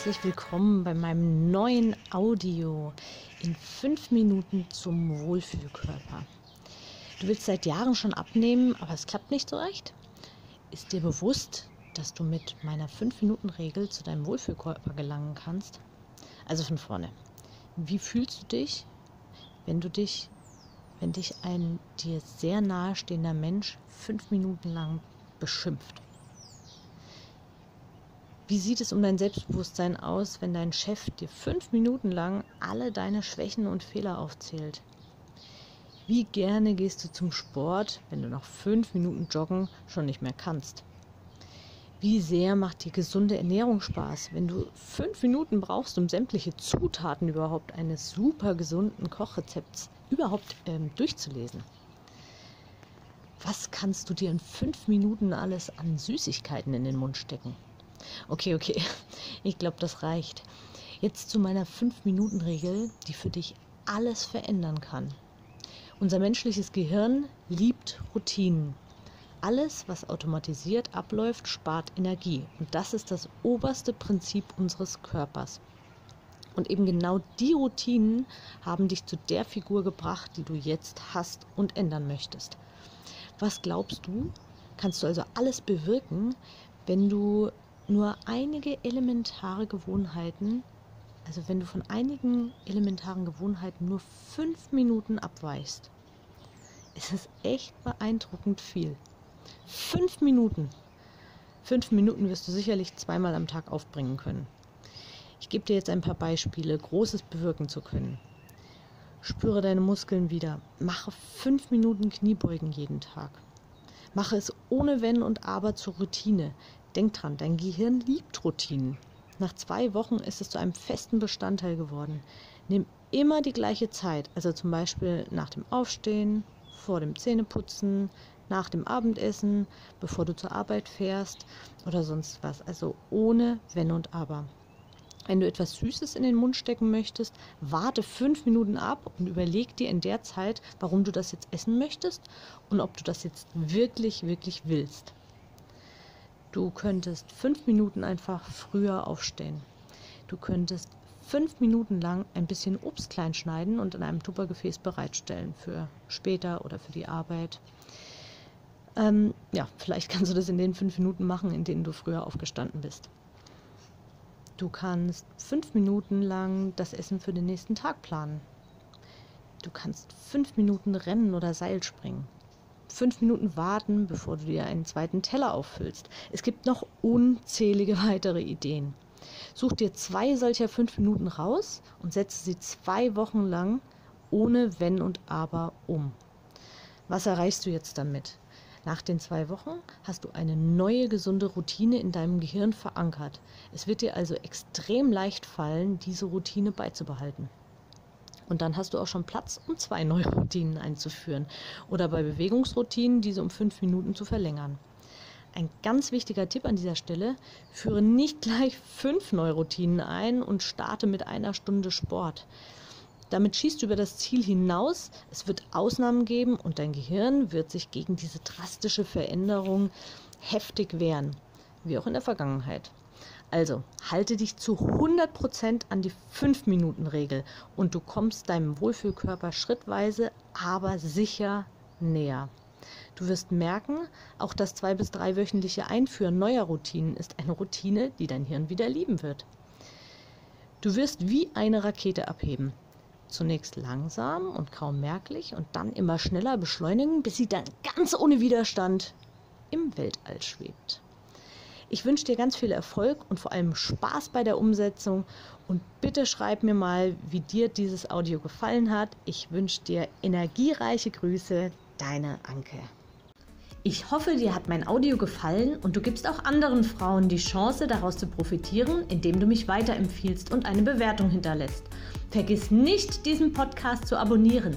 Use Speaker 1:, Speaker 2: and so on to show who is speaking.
Speaker 1: herzlich willkommen bei meinem neuen Audio in fünf Minuten zum Wohlfühlkörper. Du willst seit Jahren schon abnehmen, aber es klappt nicht so recht. Ist dir bewusst, dass du mit meiner 5-Minuten-Regel zu deinem Wohlfühlkörper gelangen kannst? Also von vorne. Wie fühlst du dich, wenn du dich, wenn dich ein dir sehr nahestehender Mensch fünf Minuten lang beschimpft? Wie sieht es um dein Selbstbewusstsein aus, wenn dein Chef dir fünf Minuten lang alle deine Schwächen und Fehler aufzählt? Wie gerne gehst du zum Sport, wenn du nach fünf Minuten Joggen schon nicht mehr kannst? Wie sehr macht dir gesunde Ernährung Spaß, wenn du fünf Minuten brauchst, um sämtliche Zutaten überhaupt eines super gesunden Kochrezepts überhaupt ähm, durchzulesen? Was kannst du dir in fünf Minuten alles an Süßigkeiten in den Mund stecken? Okay, okay. Ich glaube, das reicht. Jetzt zu meiner 5-Minuten-Regel, die für dich alles verändern kann. Unser menschliches Gehirn liebt Routinen. Alles, was automatisiert abläuft, spart Energie. Und das ist das oberste Prinzip unseres Körpers. Und eben genau die Routinen haben dich zu der Figur gebracht, die du jetzt hast und ändern möchtest. Was glaubst du? Kannst du also alles bewirken, wenn du nur einige elementare Gewohnheiten, also wenn du von einigen elementaren Gewohnheiten nur fünf Minuten abweichst, ist es echt beeindruckend viel. Fünf Minuten. Fünf Minuten wirst du sicherlich zweimal am Tag aufbringen können. Ich gebe dir jetzt ein paar Beispiele, Großes bewirken zu können. Spüre deine Muskeln wieder. Mache fünf Minuten Kniebeugen jeden Tag. Mache es ohne Wenn und Aber zur Routine. Denk dran, dein Gehirn liebt Routinen. Nach zwei Wochen ist es zu einem festen Bestandteil geworden. Nimm immer die gleiche Zeit, also zum Beispiel nach dem Aufstehen, vor dem Zähneputzen, nach dem Abendessen, bevor du zur Arbeit fährst oder sonst was. Also ohne Wenn und Aber. Wenn du etwas Süßes in den Mund stecken möchtest, warte fünf Minuten ab und überleg dir in der Zeit, warum du das jetzt essen möchtest und ob du das jetzt wirklich, wirklich willst. Du könntest fünf Minuten einfach früher aufstehen. Du könntest fünf Minuten lang ein bisschen Obst klein schneiden und in einem Tuppergefäß bereitstellen für später oder für die Arbeit. Ähm, ja, vielleicht kannst du das in den fünf Minuten machen, in denen du früher aufgestanden bist. Du kannst fünf Minuten lang das Essen für den nächsten Tag planen. Du kannst fünf Minuten rennen oder Seil springen fünf Minuten warten, bevor du dir einen zweiten Teller auffüllst. Es gibt noch unzählige weitere Ideen. Such dir zwei solcher fünf Minuten raus und setze sie zwei Wochen lang ohne Wenn und Aber um. Was erreichst du jetzt damit? Nach den zwei Wochen hast du eine neue gesunde Routine in deinem Gehirn verankert. Es wird dir also extrem leicht fallen, diese Routine beizubehalten. Und dann hast du auch schon Platz, um zwei neue Routinen einzuführen. Oder bei Bewegungsroutinen diese um fünf Minuten zu verlängern. Ein ganz wichtiger Tipp an dieser Stelle, führe nicht gleich fünf neue Routinen ein und starte mit einer Stunde Sport. Damit schießt du über das Ziel hinaus, es wird Ausnahmen geben und dein Gehirn wird sich gegen diese drastische Veränderung heftig wehren, wie auch in der Vergangenheit. Also halte dich zu 100% an die 5-Minuten-Regel und du kommst deinem Wohlfühlkörper schrittweise, aber sicher näher. Du wirst merken, auch das zwei- bis dreiwöchentliche Einführen neuer Routinen ist eine Routine, die dein Hirn wieder lieben wird. Du wirst wie eine Rakete abheben. Zunächst langsam und kaum merklich und dann immer schneller beschleunigen, bis sie dann ganz ohne Widerstand im Weltall schwebt. Ich wünsche dir ganz viel Erfolg und vor allem Spaß bei der Umsetzung und bitte schreib mir mal, wie dir dieses Audio gefallen hat. Ich wünsche dir energiereiche Grüße, deine Anke. Ich hoffe, dir hat mein Audio gefallen und du gibst auch anderen Frauen die Chance, daraus zu profitieren, indem du mich weiterempfiehlst und eine Bewertung hinterlässt. Vergiss nicht, diesen Podcast zu abonnieren.